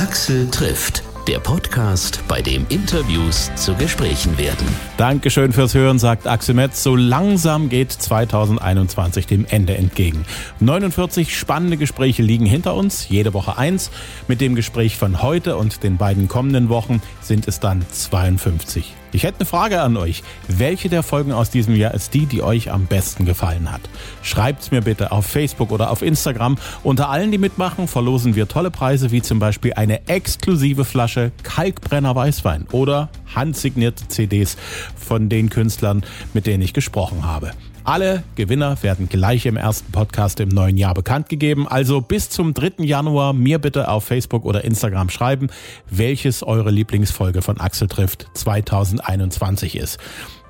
Axel trifft der Podcast, bei dem Interviews zu Gesprächen werden. Dankeschön fürs Hören, sagt Axel Metz. So langsam geht 2021 dem Ende entgegen. 49 spannende Gespräche liegen hinter uns, jede Woche eins. Mit dem Gespräch von heute und den beiden kommenden Wochen sind es dann 52. Ich hätte eine Frage an euch. Welche der Folgen aus diesem Jahr ist die, die euch am besten gefallen hat? Schreibt's mir bitte auf Facebook oder auf Instagram. Unter allen, die mitmachen, verlosen wir tolle Preise wie zum Beispiel eine exklusive Flasche Kalkbrenner Weißwein oder handsignierte CDs von den Künstlern, mit denen ich gesprochen habe. Alle Gewinner werden gleich im ersten Podcast im neuen Jahr bekannt gegeben. Also bis zum 3. Januar mir bitte auf Facebook oder Instagram schreiben, welches eure Lieblingsfolge von Axel trifft 2021 ist.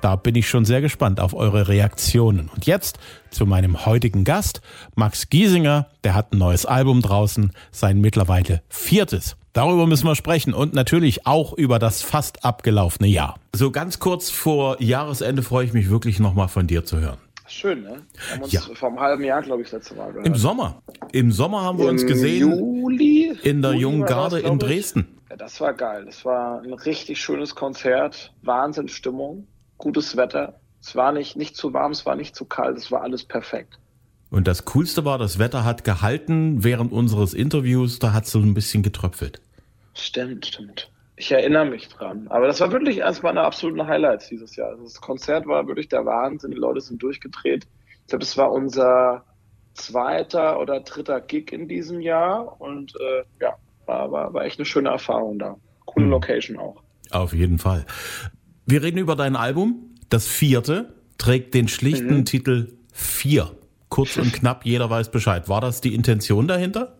Da bin ich schon sehr gespannt auf eure Reaktionen. Und jetzt zu meinem heutigen Gast, Max Giesinger. Der hat ein neues Album draußen, sein mittlerweile viertes. Darüber müssen wir sprechen und natürlich auch über das fast abgelaufene Jahr. So ganz kurz vor Jahresende freue ich mich wirklich nochmal von dir zu hören. Schön, ne? Wir haben uns ja. vor einem halben Jahr, glaube ich, das letzte Mal gehört. Im Sommer. Im Sommer haben wir Im uns gesehen. Juli? In der Juli Jungen Garde in Dresden. Ja, das war geil. Das war ein richtig schönes Konzert. Wahnsinnsstimmung. Gutes Wetter. Es war nicht, nicht zu warm, es war nicht zu kalt. Es war alles perfekt. Und das Coolste war, das Wetter hat gehalten während unseres Interviews. Da hat es so ein bisschen getröpfelt. Stimmt, stimmt. Ich erinnere mich dran. Aber das war wirklich eines meiner absoluten Highlights dieses Jahr. Also das Konzert war wirklich der Wahnsinn. Die Leute sind durchgedreht. Ich glaube, das war unser zweiter oder dritter Gig in diesem Jahr. Und äh, ja, war, war, war echt eine schöne Erfahrung da. Coole hm. Location auch. Auf jeden Fall. Wir reden über dein Album. Das vierte trägt den schlichten mhm. Titel Vier. Kurz und knapp, jeder weiß Bescheid. War das die Intention dahinter?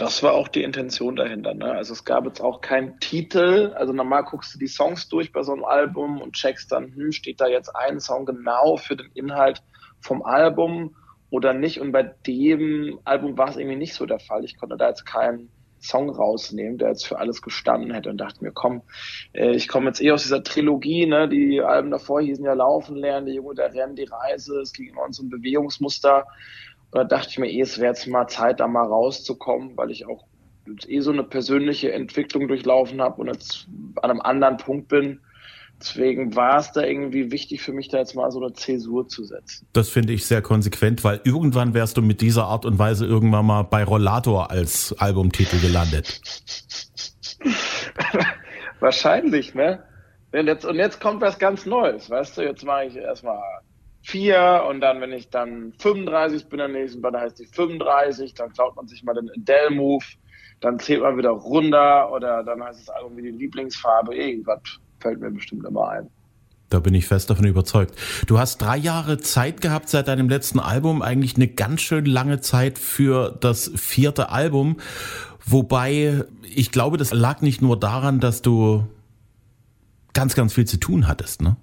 Das war auch die Intention dahinter. Ne? Also es gab jetzt auch keinen Titel. Also normal guckst du die Songs durch bei so einem Album und checkst dann, hm, steht da jetzt ein Song genau für den Inhalt vom Album oder nicht. Und bei dem Album war es irgendwie nicht so der Fall. Ich konnte da jetzt keinen Song rausnehmen, der jetzt für alles gestanden hätte und dachte mir, komm, äh, ich komme jetzt eh aus dieser Trilogie, ne? die Alben davor hießen ja Laufen lernen, der Junge, der Rennen, die Reise, es ging immer um so ein Bewegungsmuster da dachte ich mir eh, es wäre jetzt mal Zeit, da mal rauszukommen, weil ich auch eh so eine persönliche Entwicklung durchlaufen habe und jetzt an einem anderen Punkt bin. Deswegen war es da irgendwie wichtig für mich, da jetzt mal so eine Zäsur zu setzen. Das finde ich sehr konsequent, weil irgendwann wärst du mit dieser Art und Weise irgendwann mal bei Rollator als Albumtitel gelandet. Wahrscheinlich, ne? Und jetzt, und jetzt kommt was ganz Neues, weißt du? Jetzt mache ich erstmal vier und dann, wenn ich dann 35 bin, dann nächsten Mal, dann heißt die 35, dann klaut man sich mal den Adele-Move, dann zählt man wieder runter oder dann heißt das Album wie die Lieblingsfarbe, irgendwas fällt mir bestimmt immer ein. Da bin ich fest davon überzeugt. Du hast drei Jahre Zeit gehabt seit deinem letzten Album, eigentlich eine ganz schön lange Zeit für das vierte Album. Wobei ich glaube, das lag nicht nur daran, dass du ganz, ganz viel zu tun hattest, ne?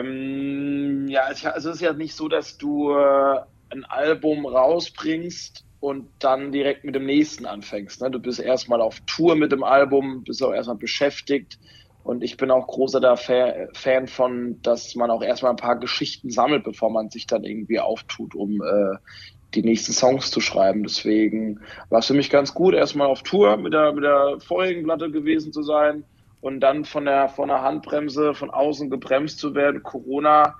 Ähm, ja, also es ist ja nicht so, dass du äh, ein Album rausbringst und dann direkt mit dem nächsten anfängst. Ne? Du bist erstmal auf Tour mit dem Album, bist auch erstmal beschäftigt. Und ich bin auch großer Fan von, dass man auch erstmal ein paar Geschichten sammelt, bevor man sich dann irgendwie auftut, um äh, die nächsten Songs zu schreiben. Deswegen war es für mich ganz gut, erstmal auf Tour mit der, mit der vorigen Platte gewesen zu sein und dann von der, von der Handbremse von außen gebremst zu werden, Corona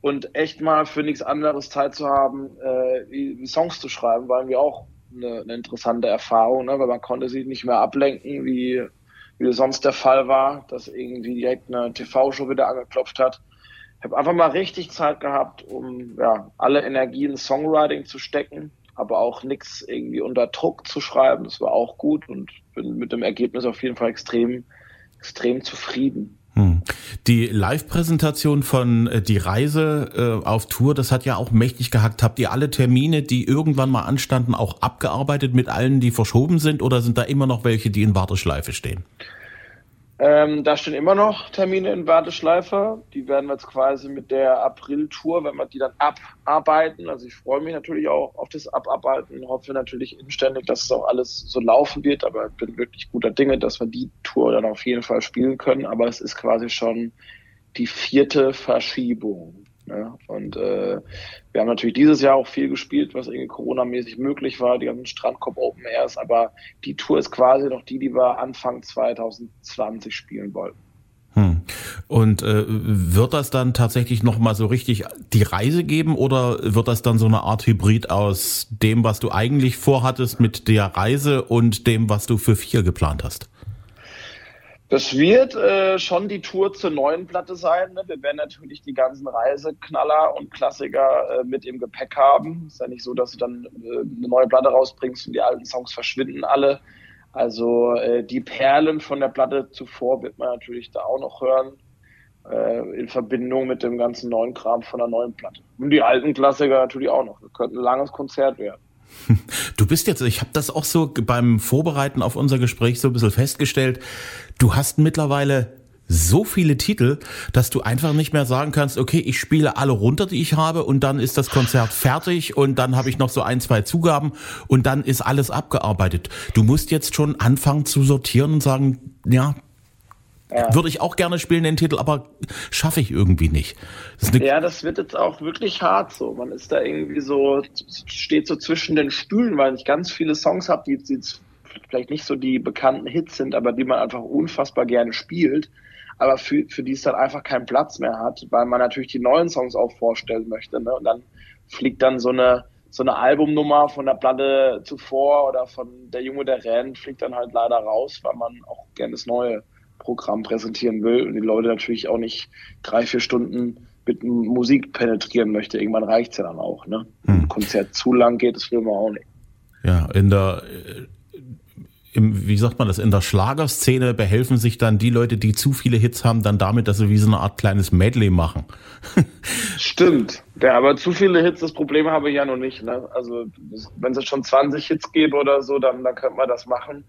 und echt mal für nichts anderes Zeit zu haben, äh, Songs zu schreiben, war irgendwie auch eine, eine interessante Erfahrung, ne? weil man konnte sich nicht mehr ablenken, wie, wie sonst der Fall war, dass irgendwie direkt eine TV-Show wieder angeklopft hat. Ich habe einfach mal richtig Zeit gehabt, um ja, alle Energien Songwriting zu stecken, aber auch nichts irgendwie unter Druck zu schreiben. Das war auch gut und bin mit dem Ergebnis auf jeden Fall extrem extrem zufrieden. Hm. Die Live-Präsentation von äh, Die Reise äh, auf Tour, das hat ja auch mächtig gehackt. Habt ihr alle Termine, die irgendwann mal anstanden, auch abgearbeitet mit allen, die verschoben sind oder sind da immer noch welche, die in Warteschleife stehen? Ähm, da stehen immer noch Termine in Warteschleife. Die werden wir jetzt quasi mit der April-Tour, wenn wir die dann abarbeiten. Also ich freue mich natürlich auch auf das Abarbeiten, hoffe natürlich inständig, dass es auch alles so laufen wird, aber ich bin wirklich guter Dinge, dass wir die Tour dann auf jeden Fall spielen können. Aber es ist quasi schon die vierte Verschiebung. Ne? Und äh, wir haben natürlich dieses Jahr auch viel gespielt, was irgendwie Corona-mäßig möglich war, die ganzen Strandkorb Open Airs, aber die Tour ist quasi noch die, die wir Anfang 2020 spielen wollten. Hm. Und äh, wird das dann tatsächlich nochmal so richtig die Reise geben oder wird das dann so eine Art Hybrid aus dem, was du eigentlich vorhattest mit der Reise und dem, was du für vier geplant hast? Das wird äh, schon die Tour zur neuen Platte sein. Ne? Wir werden natürlich die ganzen Reiseknaller und Klassiker äh, mit im Gepäck haben. Ist ja nicht so, dass du dann äh, eine neue Platte rausbringst und die alten Songs verschwinden alle. Also äh, die Perlen von der Platte zuvor wird man natürlich da auch noch hören, äh, in Verbindung mit dem ganzen neuen Kram von der neuen Platte. Und die alten Klassiker natürlich auch noch. Das könnte ein langes Konzert werden. Du bist jetzt, ich habe das auch so beim Vorbereiten auf unser Gespräch so ein bisschen festgestellt, du hast mittlerweile so viele Titel, dass du einfach nicht mehr sagen kannst, okay, ich spiele alle runter, die ich habe und dann ist das Konzert fertig und dann habe ich noch so ein, zwei Zugaben und dann ist alles abgearbeitet. Du musst jetzt schon anfangen zu sortieren und sagen, ja, ja. Würde ich auch gerne spielen, den Titel, aber schaffe ich irgendwie nicht. Das ja, das wird jetzt auch wirklich hart so. Man ist da irgendwie so, steht so zwischen den Stühlen, weil ich ganz viele Songs habe, die jetzt vielleicht nicht so die bekannten Hits sind, aber die man einfach unfassbar gerne spielt aber für, für die es dann einfach keinen Platz mehr hat, weil man natürlich die neuen Songs auch vorstellen möchte. Ne? Und dann fliegt dann so eine, so eine Albumnummer von der Platte zuvor oder von Der Junge, der rennt, fliegt dann halt leider raus, weil man auch gerne das neue Programm präsentieren will und die Leute natürlich auch nicht drei, vier Stunden mit Musik penetrieren möchte. Irgendwann reicht's ja dann auch. Ne? Hm. Ein Konzert zu lang geht, das will man auch nicht. Ja, in der im, wie sagt man das, in der Schlagerszene behelfen sich dann die Leute, die zu viele Hits haben, dann damit, dass sie wie so eine Art kleines Medley machen. Stimmt. Ja, aber zu viele Hits, das Problem habe ich ja noch nicht. Ne? Also wenn es jetzt schon 20 Hits gäbe oder so, dann, dann könnte man das machen.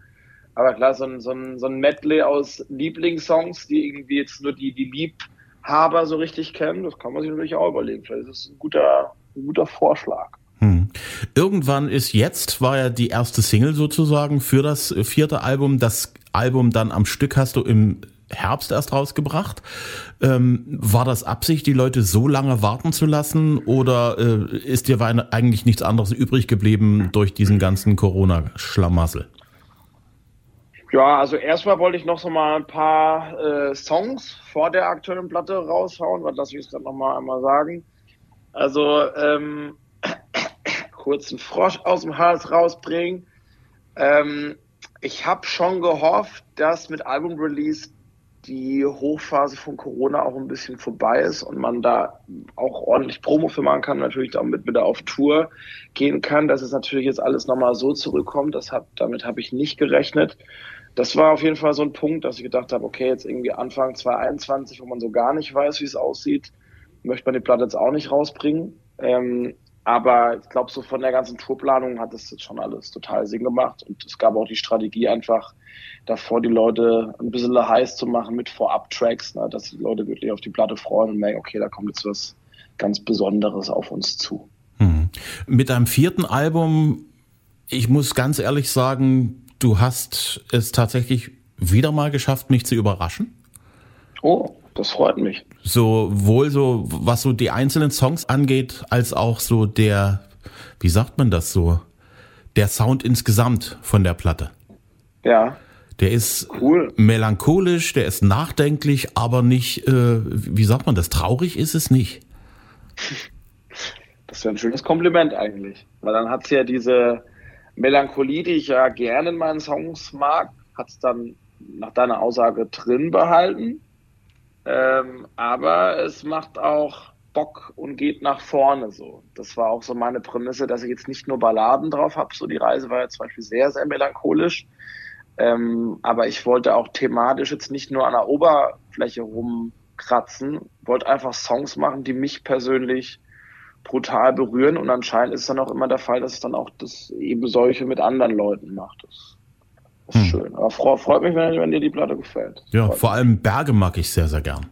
Aber klar, so ein, so, ein, so ein Medley aus Lieblingssongs, die irgendwie jetzt nur die, die Liebhaber so richtig kennen, das kann man sich natürlich auch überlegen. Vielleicht ist das ein guter, ein guter Vorschlag. Hm. Irgendwann ist jetzt, war ja die erste Single sozusagen für das vierte Album. Das Album dann am Stück hast du im Herbst erst rausgebracht. Ähm, war das Absicht, die Leute so lange warten zu lassen oder äh, ist dir eigentlich nichts anderes übrig geblieben durch diesen ganzen Corona-Schlamassel? Ja, also erstmal wollte ich noch so mal ein paar äh, Songs vor der aktuellen Platte raushauen, was lass ich es dann noch mal einmal sagen. Also ähm, kurzen Frosch aus dem Hals rausbringen. Ähm, ich habe schon gehofft, dass mit Album-Release die Hochphase von Corona auch ein bisschen vorbei ist und man da auch ordentlich Promo für machen kann, natürlich damit wieder auf Tour gehen kann, dass es natürlich jetzt alles nochmal so zurückkommt. Das hab, damit habe ich nicht gerechnet. Das war auf jeden Fall so ein Punkt, dass ich gedacht habe, okay, jetzt irgendwie Anfang 2021, wo man so gar nicht weiß, wie es aussieht, möchte man die Platte jetzt auch nicht rausbringen. Ähm, aber ich glaube, so von der ganzen Tourplanung hat das jetzt schon alles total Sinn gemacht. Und es gab auch die Strategie einfach davor, die Leute ein bisschen heiß zu machen mit Vorab-Tracks, ne, dass die Leute wirklich auf die Platte freuen und merken, okay, da kommt jetzt was ganz Besonderes auf uns zu. Hm. Mit deinem vierten Album, ich muss ganz ehrlich sagen, du hast es tatsächlich wieder mal geschafft, mich zu überraschen. Oh. Das freut mich. Sowohl so, was so die einzelnen Songs angeht, als auch so der, wie sagt man das so, der Sound insgesamt von der Platte. Ja. Der ist cool. melancholisch, der ist nachdenklich, aber nicht, äh, wie sagt man das, traurig ist es nicht. Das wäre ein schönes Kompliment eigentlich. Weil dann hat es ja diese Melancholie, die ich ja gerne in meinen Songs mag, hat es dann nach deiner Aussage drin behalten. Ähm, aber es macht auch Bock und geht nach vorne so. Das war auch so meine Prämisse, dass ich jetzt nicht nur Balladen drauf habe. So die Reise war ja zum Beispiel sehr, sehr melancholisch. Ähm, aber ich wollte auch thematisch jetzt nicht nur an der Oberfläche rumkratzen, wollte einfach Songs machen, die mich persönlich brutal berühren. Und anscheinend ist dann auch immer der Fall, dass es dann auch das eben solche mit anderen Leuten macht. Das das ist hm. schön. Aber freut mich, wenn, wenn, dir die Platte gefällt. Ja, freut vor allem Berge mag ich sehr, sehr gern.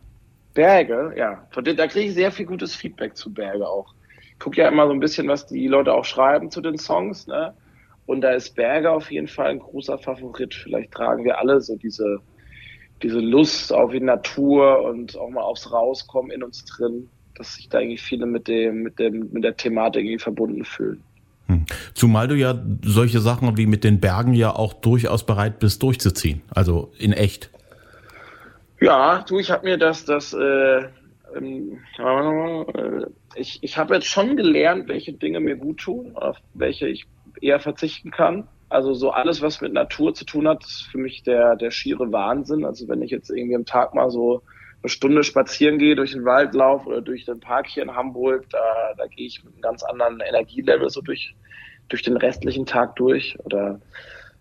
Berge, ja. Da kriege ich sehr viel gutes Feedback zu Berge auch. Ich gucke ja immer so ein bisschen, was die Leute auch schreiben zu den Songs, ne? Und da ist Berge auf jeden Fall ein großer Favorit. Vielleicht tragen wir alle so diese, diese Lust auf die Natur und auch mal aufs Rauskommen in uns drin. dass sich da irgendwie viele mit dem, mit dem, mit der Thematik irgendwie verbunden fühlen. Zumal du ja solche Sachen wie mit den Bergen ja auch durchaus bereit bist durchzuziehen, also in echt. Ja, du, ich habe mir das, das, äh, ähm, äh, ich, ich habe jetzt schon gelernt, welche Dinge mir gut tun, auf welche ich eher verzichten kann. Also so alles, was mit Natur zu tun hat, ist für mich der, der schiere Wahnsinn. Also wenn ich jetzt irgendwie am Tag mal so eine Stunde spazieren gehe, durch den Wald laufe oder durch den Park hier in Hamburg, da, da gehe ich mit einem ganz anderen Energielevel so durch, durch den restlichen Tag durch. Oder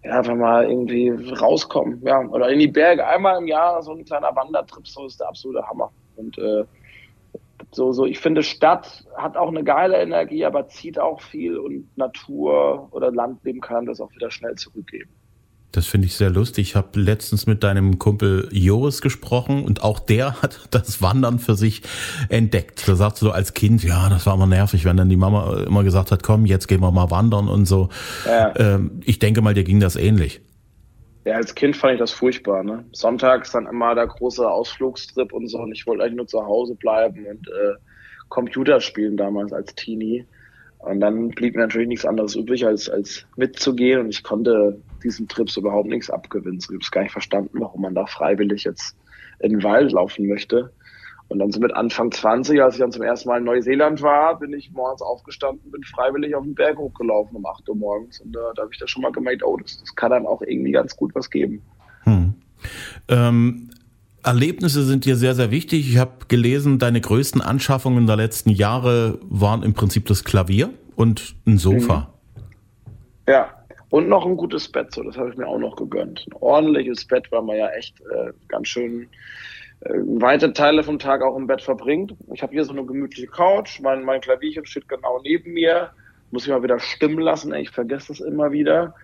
ja, einfach mal irgendwie rauskommen. Ja, oder in die Berge einmal im Jahr so ein kleiner Wandertrip, so ist der absolute Hammer. Und äh, so, so, ich finde, Stadt hat auch eine geile Energie, aber zieht auch viel und Natur oder Landleben kann das auch wieder schnell zurückgeben. Das finde ich sehr lustig. Ich habe letztens mit deinem Kumpel Joris gesprochen und auch der hat das Wandern für sich entdeckt. Da sagst du als Kind, ja, das war immer nervig, wenn dann die Mama immer gesagt hat, komm, jetzt gehen wir mal wandern und so. Ja. Ähm, ich denke mal, dir ging das ähnlich. Ja, als Kind fand ich das furchtbar. Ne? Sonntags dann immer der große Ausflugstrip und so und ich wollte eigentlich nur zu Hause bleiben und äh, Computer spielen damals als Teenie. Und dann blieb mir natürlich nichts anderes übrig, als, als mitzugehen. Und ich konnte diesen Trips überhaupt nichts abgewinnen. Ich habe es gar nicht verstanden, warum man da freiwillig jetzt in den Wald laufen möchte. Und dann so mit Anfang 20, als ich dann zum ersten Mal in Neuseeland war, bin ich morgens aufgestanden, bin freiwillig auf den Berg hochgelaufen um 8 Uhr morgens. Und da, da habe ich da schon mal gemerkt, oh, das, das kann einem auch irgendwie ganz gut was geben. Hm. Ähm, Erlebnisse sind dir sehr, sehr wichtig. Ich habe gelesen, deine größten Anschaffungen der letzten Jahre waren im Prinzip das Klavier und ein Sofa. Mhm. Ja, und noch ein gutes Bett, so das habe ich mir auch noch gegönnt. Ein ordentliches Bett, weil man ja echt äh, ganz schön äh, weite Teile vom Tag auch im Bett verbringt. Ich habe hier so eine gemütliche Couch, mein, mein Klavierchen steht genau neben mir. Muss ich mal wieder stimmen lassen, ich vergesse das immer wieder.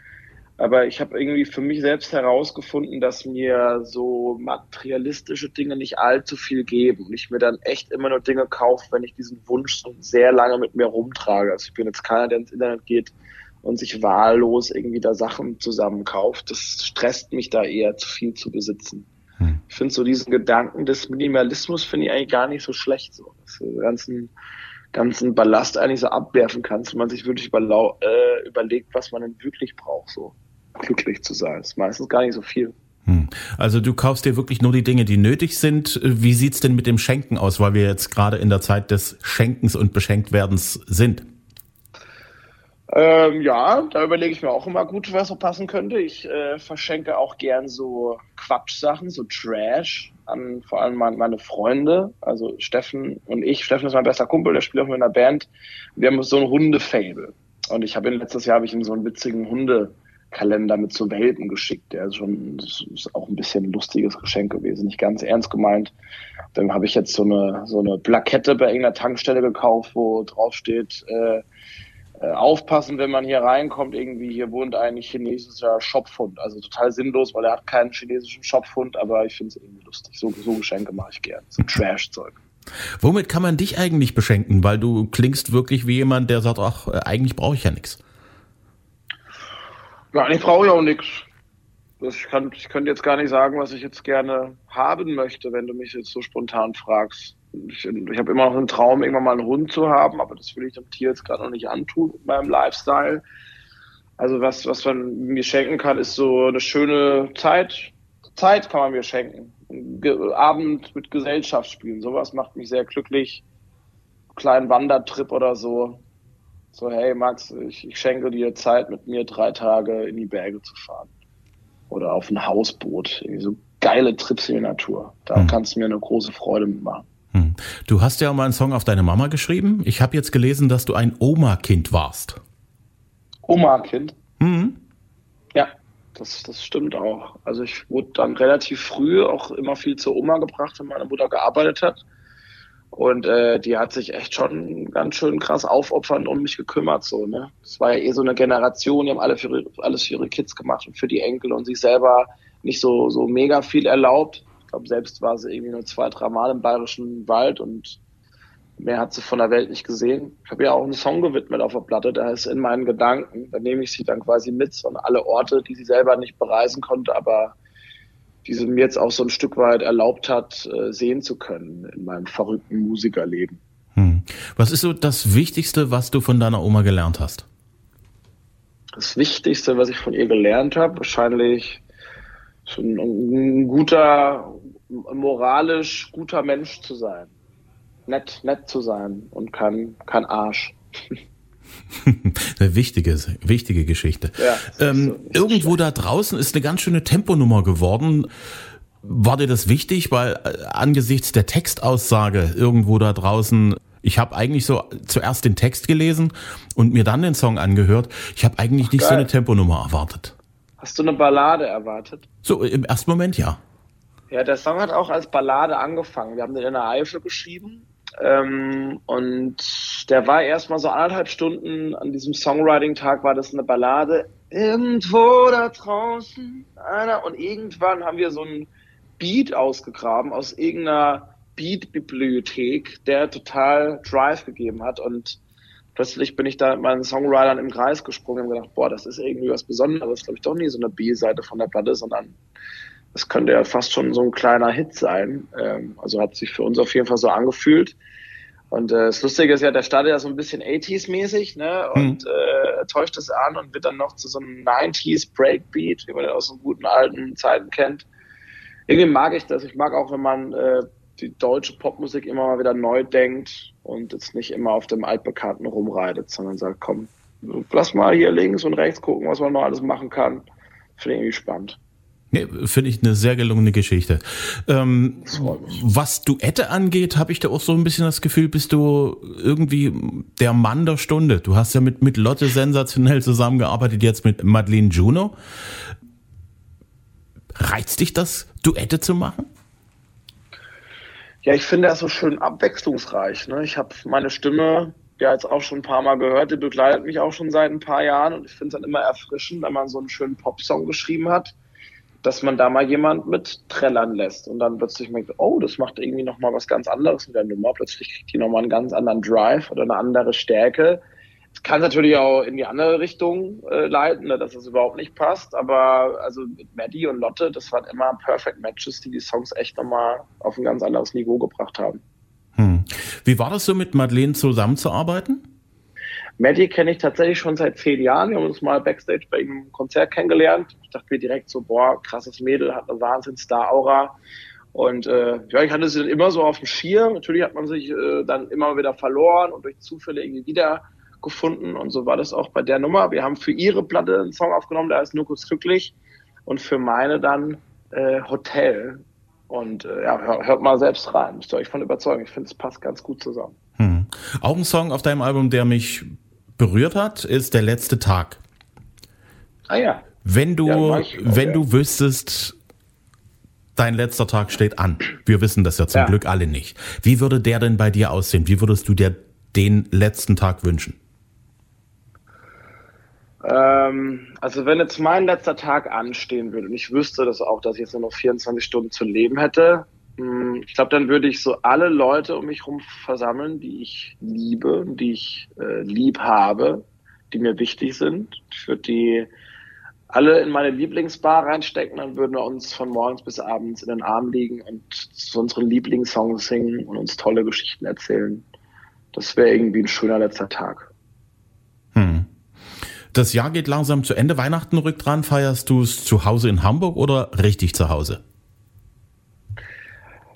Aber ich habe irgendwie für mich selbst herausgefunden, dass mir so materialistische Dinge nicht allzu viel geben und ich mir dann echt immer nur Dinge kaufe, wenn ich diesen Wunsch so sehr lange mit mir rumtrage. Also ich bin jetzt keiner, der ins Internet geht und sich wahllos irgendwie da Sachen zusammenkauft. Das stresst mich da eher zu viel zu besitzen. Hm. Ich finde so diesen Gedanken des Minimalismus finde ich eigentlich gar nicht so schlecht so. Dass du den ganzen, ganzen Ballast eigentlich so abwerfen kannst und man sich wirklich überlau äh, überlegt, was man denn wirklich braucht so glücklich zu sein. Das ist meistens gar nicht so viel. Hm. Also du kaufst dir wirklich nur die Dinge, die nötig sind. Wie sieht's denn mit dem Schenken aus, weil wir jetzt gerade in der Zeit des Schenkens und Beschenktwerdens sind? Ähm, ja, da überlege ich mir auch immer gut, was so passen könnte. Ich äh, verschenke auch gern so Quatschsachen, so Trash an vor allem meine Freunde, also Steffen und ich. Steffen ist mein bester Kumpel, der spielt auch mit einer Band. Wir haben so ein Hundefable. Und ich habe letztes Jahr habe ich ihm so einen witzigen Hunde Kalender mit so Welpen geschickt. Der ist schon das ist auch ein bisschen ein lustiges Geschenk gewesen, nicht ganz ernst gemeint. Dann habe ich jetzt so eine so eine Plakette bei irgendeiner Tankstelle gekauft, wo drauf steht, äh, aufpassen, wenn man hier reinkommt, irgendwie hier wohnt ein chinesischer Schopfhund. Also total sinnlos, weil er hat keinen chinesischen Schopfhund, aber ich finde es irgendwie lustig. So, so Geschenke mache ich gern. So Trash-Zeug. Womit kann man dich eigentlich beschenken? Weil du klingst wirklich wie jemand, der sagt, ach, äh, eigentlich brauche ich ja nichts. Ja, ich brauche ja auch nichts. Ich, kann, ich könnte jetzt gar nicht sagen, was ich jetzt gerne haben möchte, wenn du mich jetzt so spontan fragst. Ich, ich habe immer noch einen Traum, irgendwann mal einen Hund zu haben, aber das will ich dem Tier jetzt gerade noch nicht antun mit meinem Lifestyle. Also was, was man mir schenken kann, ist so eine schöne Zeit. Zeit kann man mir schenken. Ge Abend mit Gesellschaft spielen. Sowas macht mich sehr glücklich. Kleinen Wandertrip oder so. So, hey Max, ich, ich schenke dir Zeit, mit mir drei Tage in die Berge zu fahren. Oder auf ein Hausboot. Irgendwie so geile Trips in die Natur. Da hm. kannst du mir eine große Freude mitmachen. Hm. Du hast ja auch mal einen Song auf deine Mama geschrieben. Ich habe jetzt gelesen, dass du ein Oma-Kind warst. Oma-Kind? Mhm. Ja, das, das stimmt auch. Also ich wurde dann relativ früh auch immer viel zur Oma gebracht, wenn meine Mutter gearbeitet hat. Und äh, die hat sich echt schon ganz schön krass aufopfernd um mich gekümmert. So, ne? Das war ja eh so eine Generation, die haben alle für, alles für ihre Kids gemacht und für die Enkel und sich selber nicht so, so mega viel erlaubt. Glaube, selbst war sie irgendwie nur zwei, drei Mal im Bayerischen Wald und mehr hat sie von der Welt nicht gesehen. Ich habe ja auch einen Song gewidmet auf der Platte, da ist in meinen Gedanken, da nehme ich sie dann quasi mit und alle Orte, die sie selber nicht bereisen konnte, aber die sie mir jetzt auch so ein Stück weit erlaubt hat, äh, sehen zu können in meinem verrückten Musikerleben. Was ist so das Wichtigste, was du von deiner Oma gelernt hast? Das Wichtigste, was ich von ihr gelernt habe, wahrscheinlich so ein, ein guter, moralisch guter Mensch zu sein. Nett, nett zu sein und kein, kein Arsch. eine wichtige, wichtige Geschichte. Ja, ähm, so irgendwo schlecht. da draußen ist eine ganz schöne Temponummer geworden. War dir das wichtig, weil äh, angesichts der Textaussage irgendwo da draußen ich habe eigentlich so zuerst den Text gelesen und mir dann den Song angehört. Ich habe eigentlich Ach, nicht geil. so eine Temponummer erwartet. Hast du eine Ballade erwartet? So, im ersten Moment ja. Ja, der Song hat auch als Ballade angefangen. Wir haben den in der Eifel geschrieben. Ähm, und der war erstmal so anderthalb Stunden an diesem Songwriting-Tag war das eine Ballade. Irgendwo da draußen einer. Und irgendwann haben wir so einen Beat ausgegraben aus irgendeiner Beat-Bibliothek, der total Drive gegeben hat. Und plötzlich bin ich da mit meinen Songwritern im Kreis gesprungen und gedacht, boah, das ist irgendwie was Besonderes, glaube ich, doch nie so eine B-Seite von der Platte, sondern das könnte ja fast schon so ein kleiner Hit sein. Ähm, also hat sich für uns auf jeden Fall so angefühlt. Und äh, das Lustige ist ja, der startet ja so ein bisschen 80s-mäßig, ne? Und hm. äh, täuscht es an und wird dann noch zu so einem 90s Breakbeat, wie man den aus so guten alten Zeiten kennt. Irgendwie mag ich das. Ich mag auch, wenn man äh, die deutsche Popmusik immer mal wieder neu denkt und jetzt nicht immer auf dem Altbekannten rumreitet, sondern sagt, komm, lass mal hier links und rechts gucken, was man noch alles machen kann. Finde ich irgendwie spannend. Nee, Finde ich eine sehr gelungene Geschichte. Ähm, was Duette angeht, habe ich da auch so ein bisschen das Gefühl, bist du irgendwie der Mann der Stunde. Du hast ja mit, mit Lotte sensationell zusammengearbeitet, jetzt mit Madeleine Juno. Reizt dich das, Duette zu machen? Ja, ich finde das so schön abwechslungsreich. Ne? Ich habe meine Stimme ja jetzt auch schon ein paar Mal gehört, die begleitet mich auch schon seit ein paar Jahren und ich finde es dann immer erfrischend, wenn man so einen schönen Popsong geschrieben hat, dass man da mal jemand mit trällern lässt und dann plötzlich merkt, oh, das macht irgendwie nochmal was ganz anderes mit der Nummer. Plötzlich kriegt die nochmal einen ganz anderen Drive oder eine andere Stärke es kann natürlich auch in die andere Richtung äh, leiten, ne, dass es überhaupt nicht passt. Aber also mit Maddie und Lotte, das waren immer Perfect Matches, die die Songs echt nochmal auf ein ganz anderes Niveau gebracht haben. Hm. Wie war das so mit Madeleine zusammenzuarbeiten? Maddie kenne ich tatsächlich schon seit zehn Jahren. Wir haben uns mal Backstage bei einem Konzert kennengelernt. Ich dachte mir direkt so, boah, krasses Mädel, hat eine Wahnsinn-Star-Aura. Und äh, ja, ich hatte sie dann immer so auf dem Schirm. Natürlich hat man sich äh, dann immer wieder verloren und durch Zufälle irgendwie wieder gefunden und so war das auch bei der Nummer. Wir haben für ihre Platte einen Song aufgenommen, der heißt Nur kurz glücklich und für meine dann äh, Hotel. Und äh, ja, hört, hört mal selbst rein, müsst ihr euch von überzeugen. Ich finde, es passt ganz gut zusammen. Hm. Auch ein Song auf deinem Album, der mich berührt hat, ist Der letzte Tag. Ah ja. Wenn du, ja, wenn du wüsstest, dein letzter Tag steht an. Wir wissen das ja zum ja. Glück alle nicht. Wie würde der denn bei dir aussehen? Wie würdest du dir den letzten Tag wünschen? Ähm, also wenn jetzt mein letzter Tag anstehen würde und ich wüsste das auch, dass ich jetzt nur noch 24 Stunden zu leben hätte, ich glaube, dann würde ich so alle Leute um mich herum versammeln, die ich liebe, die ich äh, lieb habe, die mir wichtig sind. Ich würde die alle in meine Lieblingsbar reinstecken, dann würden wir uns von morgens bis abends in den Arm liegen und zu unseren Lieblingssongs singen und uns tolle Geschichten erzählen. Das wäre irgendwie ein schöner letzter Tag. Hm. Das Jahr geht langsam zu Ende. Weihnachten rückt dran. Feierst du es zu Hause in Hamburg oder richtig zu Hause?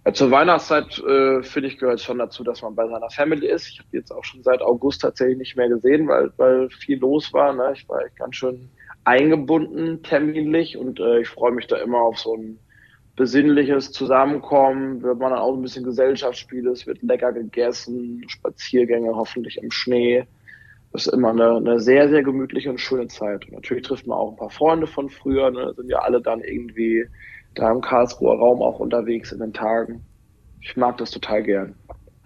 Ja, zur Weihnachtszeit äh, finde ich gehört schon dazu, dass man bei seiner Family ist. Ich habe jetzt auch schon seit August tatsächlich nicht mehr gesehen, weil, weil viel los war. Ne? Ich war ganz schön eingebunden terminlich und äh, ich freue mich da immer auf so ein besinnliches Zusammenkommen. Wird man dann auch ein bisschen Gesellschaftsspiele, es wird lecker gegessen, Spaziergänge hoffentlich im Schnee. Das ist immer eine, eine sehr, sehr gemütliche und schöne Zeit. Und natürlich trifft man auch ein paar Freunde von früher, ne? sind ja alle dann irgendwie da im Karlsruher Raum auch unterwegs in den Tagen. Ich mag das total gern.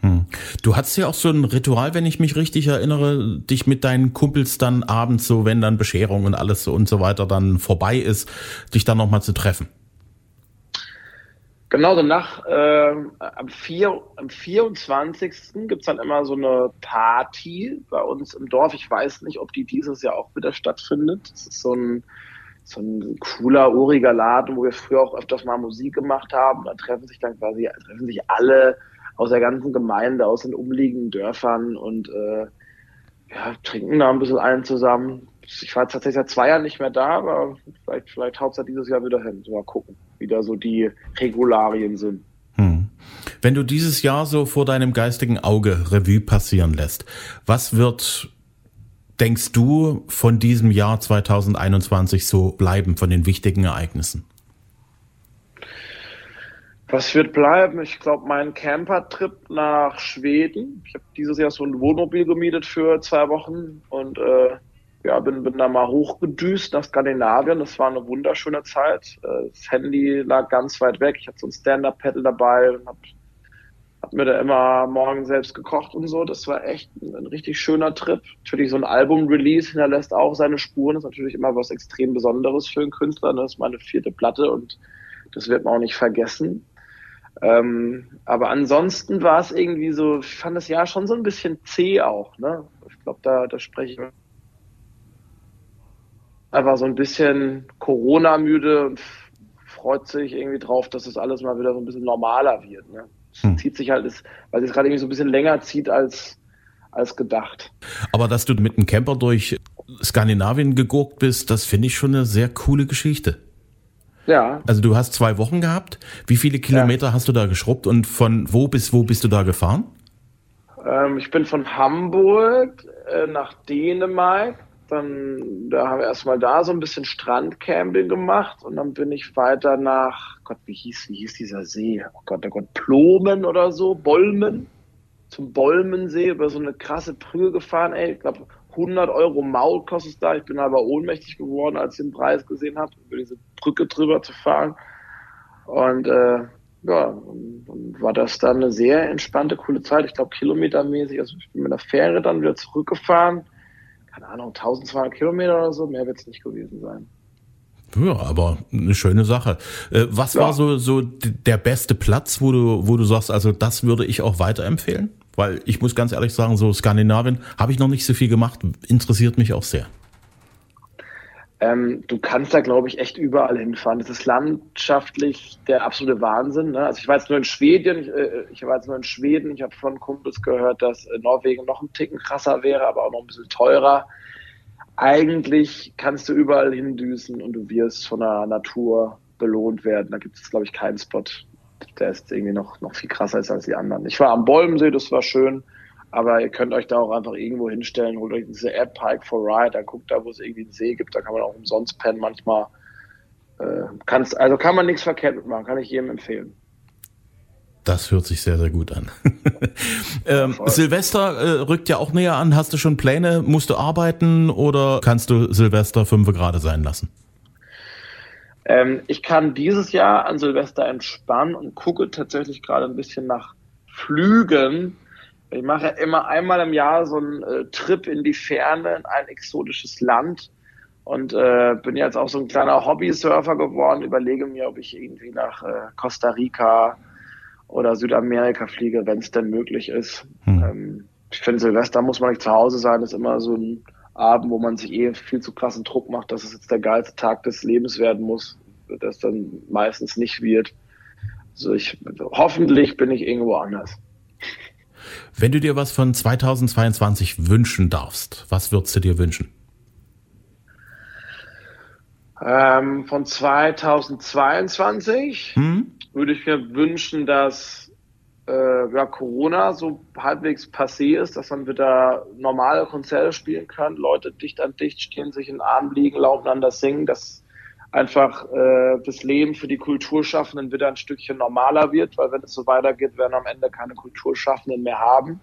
Hm. Du hattest ja auch so ein Ritual, wenn ich mich richtig erinnere, dich mit deinen Kumpels dann abends so, wenn dann Bescherung und alles so und so weiter dann vorbei ist, dich dann nochmal zu treffen. Genau, so nach äh, am, 4, am 24. gibt's dann immer so eine Party bei uns im Dorf. Ich weiß nicht, ob die dieses Jahr auch wieder stattfindet. Das ist so ein, so ein cooler, uriger Laden, wo wir früher auch öfters mal Musik gemacht haben. Da treffen sich dann quasi, treffen sich alle aus der ganzen Gemeinde, aus den umliegenden Dörfern und äh, ja, trinken da ein bisschen ein zusammen. Ich war tatsächlich seit zwei Jahren nicht mehr da, aber vielleicht, vielleicht haut es dieses Jahr wieder hin. Mal gucken, wie da so die Regularien sind. Hm. Wenn du dieses Jahr so vor deinem geistigen Auge Revue passieren lässt, was wird, denkst du, von diesem Jahr 2021 so bleiben, von den wichtigen Ereignissen? Was wird bleiben? Ich glaube, mein Camper-Trip nach Schweden. Ich habe dieses Jahr so ein Wohnmobil gemietet für zwei Wochen und äh, ja, bin, bin da mal hochgedüst nach Skandinavien. Das war eine wunderschöne Zeit. Äh, das Handy lag ganz weit weg. Ich hatte so ein Stand-Up-Pedal dabei und hab, hab mir da immer morgen selbst gekocht und so. Das war echt ein, ein richtig schöner Trip. Natürlich so ein Album-Release hinterlässt auch seine Spuren. Das ist natürlich immer was extrem Besonderes für einen Künstler. Das ist meine vierte Platte und das wird man auch nicht vergessen. Ähm, aber ansonsten war es irgendwie so, ich fand das Jahr schon so ein bisschen zäh auch. Ne? Ich glaube, da, da spreche ich einfach so ein bisschen Corona-müde und freut sich irgendwie drauf, dass das alles mal wieder so ein bisschen normaler wird. Ne? Hm. Zieht sich halt, weil es gerade irgendwie so ein bisschen länger zieht als, als gedacht. Aber dass du mit einem Camper durch Skandinavien gegurkt bist, das finde ich schon eine sehr coole Geschichte. Ja. Also du hast zwei Wochen gehabt. Wie viele Kilometer ja. hast du da geschrubbt und von wo bis wo bist du da gefahren? Ähm, ich bin von Hamburg äh, nach Dänemark. Dann da haben wir erstmal da so ein bisschen Strandcamping gemacht und dann bin ich weiter nach Gott, wie hieß, wie hieß dieser See? Oh Gott, oh Gott, Plomen oder so, Bolmen. Zum Bolmensee über so eine krasse Brücke gefahren, ey. Ich glaube, 100 Euro Maut kostet es da. Ich bin aber ohnmächtig geworden, als ich den Preis gesehen habe, über diese Brücke drüber zu fahren. Und äh, ja, dann war das dann eine sehr entspannte, coole Zeit. Ich glaube, kilometermäßig. Also ich bin mit der Fähre dann wieder zurückgefahren. Keine Ahnung, 1200 Kilometer oder so. Mehr wird es nicht gewesen sein. Ja, aber eine schöne Sache. Äh, was ja. war so, so der beste Platz, wo du, wo du sagst, also das würde ich auch weiterempfehlen? Weil ich muss ganz ehrlich sagen, so Skandinavien habe ich noch nicht so viel gemacht, interessiert mich auch sehr. Ähm, du kannst da, glaube ich, echt überall hinfahren. Das ist landschaftlich der absolute Wahnsinn. Ne? Also ich war jetzt nur in Schweden, ich, äh, ich war jetzt nur in Schweden, ich habe von Kumpels gehört, dass äh, Norwegen noch ein Ticken krasser wäre, aber auch noch ein bisschen teurer. Eigentlich kannst du überall hindüsen und du wirst von der Natur belohnt werden. Da gibt es, glaube ich, keinen Spot, der ist irgendwie noch, noch viel krasser ist als die anderen. Ich war am Bolmensee, das war schön, aber ihr könnt euch da auch einfach irgendwo hinstellen, holt euch diese App Pike for Ride, dann guckt da, wo es irgendwie einen See gibt, da kann man auch umsonst pennen manchmal. Äh, also kann man nichts verkehrt mitmachen, kann ich jedem empfehlen. Das hört sich sehr, sehr gut an. ähm, Silvester äh, rückt ja auch näher an. Hast du schon Pläne? Musst du arbeiten oder kannst du Silvester fünf gerade sein lassen? Ähm, ich kann dieses Jahr an Silvester entspannen und gucke tatsächlich gerade ein bisschen nach Flügen. Ich mache immer einmal im Jahr so einen äh, Trip in die Ferne, in ein exotisches Land und äh, bin jetzt auch so ein kleiner Hobby-Surfer geworden. Überlege mir, ob ich irgendwie nach äh, Costa Rica oder Südamerika fliege, wenn es denn möglich ist. Hm. Ähm, ich finde, Silvester muss man nicht zu Hause sein, das ist immer so ein Abend, wo man sich eh viel zu krassen Druck macht, dass es jetzt der geilste Tag des Lebens werden muss, das dann meistens nicht wird. Also ich, hoffentlich bin ich irgendwo anders. Wenn du dir was von 2022 wünschen darfst, was würdest du dir wünschen? Ähm, von 2022 hm? würde ich mir wünschen, dass äh, ja, Corona so halbwegs passé ist, dass man wieder normale Konzerte spielen kann, Leute dicht an dicht stehen, sich in den Arm liegen, laut einander singen, dass einfach äh, das Leben für die Kulturschaffenden wieder ein Stückchen normaler wird, weil wenn es so weitergeht, werden wir am Ende keine Kulturschaffenden mehr haben.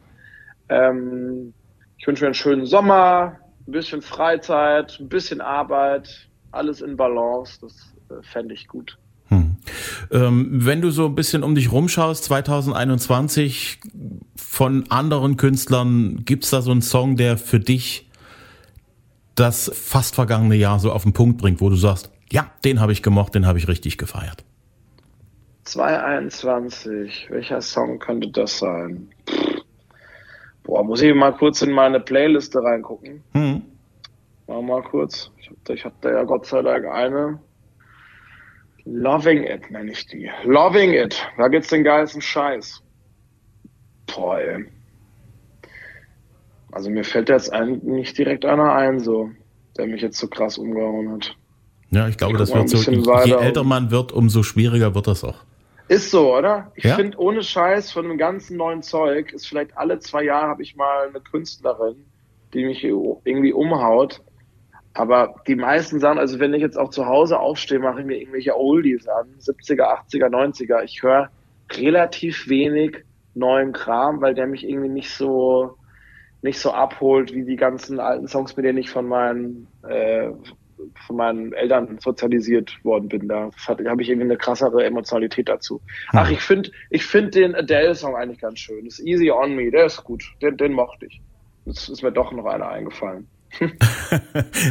Ähm, ich wünsche mir einen schönen Sommer, ein bisschen Freizeit, ein bisschen Arbeit, alles in Balance, das äh, fände ich gut. Hm. Ähm, wenn du so ein bisschen um dich rumschaust, 2021 von anderen Künstlern, gibt's da so einen Song, der für dich das fast vergangene Jahr so auf den Punkt bringt, wo du sagst, ja, den habe ich gemocht, den habe ich richtig gefeiert. 2021, welcher Song könnte das sein? Boah, muss ich mal kurz in meine Playliste reingucken. Hm. Mal kurz. Ich habe ich hab da ja Gott sei Dank eine. Loving It nenne ich die. Loving It. Da gibt's den geilsten Scheiß. Boah, ey. Also mir fällt jetzt eigentlich nicht direkt einer ein, so, der mich jetzt so krass umgehauen hat. Ja, ich glaube, ich das wird so. Je älter man wird, umso schwieriger wird das auch. Ist so, oder? Ich ja? finde, ohne Scheiß von dem ganzen neuen Zeug ist vielleicht alle zwei Jahre habe ich mal eine Künstlerin, die mich irgendwie umhaut. Aber die meisten Sachen, also wenn ich jetzt auch zu Hause aufstehe, mache ich mir irgendwelche Oldies an, 70er, 80er, 90er. Ich höre relativ wenig neuen Kram, weil der mich irgendwie nicht so nicht so abholt wie die ganzen alten Songs, mit denen ich von meinen äh, von meinen Eltern sozialisiert worden bin. Da habe ich irgendwie eine krassere Emotionalität dazu. Ach, hm. ich finde ich finde den Adele-Song eigentlich ganz schön. Das Easy on Me, der ist gut. Den, den mochte ich. Jetzt ist mir doch noch einer eingefallen.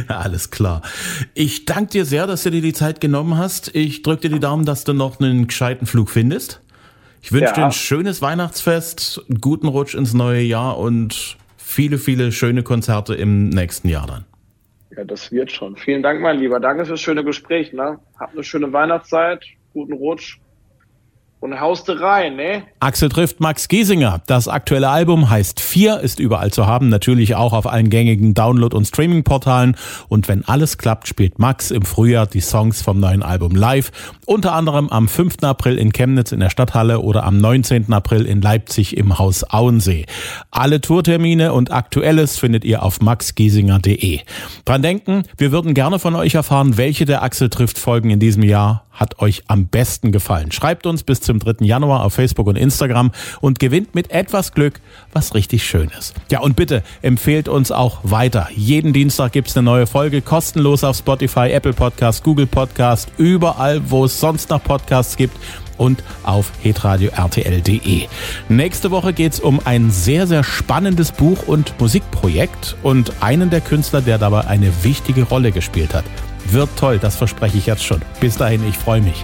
Alles klar. Ich danke dir sehr, dass du dir die Zeit genommen hast. Ich drücke dir die Daumen, dass du noch einen gescheiten Flug findest. Ich wünsche ja. dir ein schönes Weihnachtsfest, einen guten Rutsch ins neue Jahr und viele, viele schöne Konzerte im nächsten Jahr dann. Ja, das wird schon. Vielen Dank, mein Lieber. Danke fürs schöne Gespräch. Ne? Habt eine schöne Weihnachtszeit, guten Rutsch und hauste rein, ne? Axel trifft Max Giesinger. Das aktuelle Album heißt 4, ist überall zu haben, natürlich auch auf allen gängigen Download- und Streaming-Portalen. Und wenn alles klappt, spielt Max im Frühjahr die Songs vom neuen Album live. Unter anderem am 5. April in Chemnitz in der Stadthalle oder am 19. April in Leipzig im Haus Auensee. Alle Tourtermine und Aktuelles findet ihr auf maxgiesinger.de. Dran denken, wir würden gerne von euch erfahren, welche der Axel trifft Folgen in diesem Jahr hat euch am besten gefallen. Schreibt uns bis zum 3. Januar auf Facebook und Instagram und gewinnt mit etwas Glück was richtig Schönes. Ja, und bitte empfehlt uns auch weiter. Jeden Dienstag gibt's eine neue Folge, kostenlos auf Spotify, Apple Podcast, Google Podcast, überall, wo es sonst noch Podcasts gibt und auf hitradio rtl.de. Nächste Woche geht's um ein sehr, sehr spannendes Buch- und Musikprojekt und einen der Künstler, der dabei eine wichtige Rolle gespielt hat. Wird toll, das verspreche ich jetzt schon. Bis dahin, ich freue mich.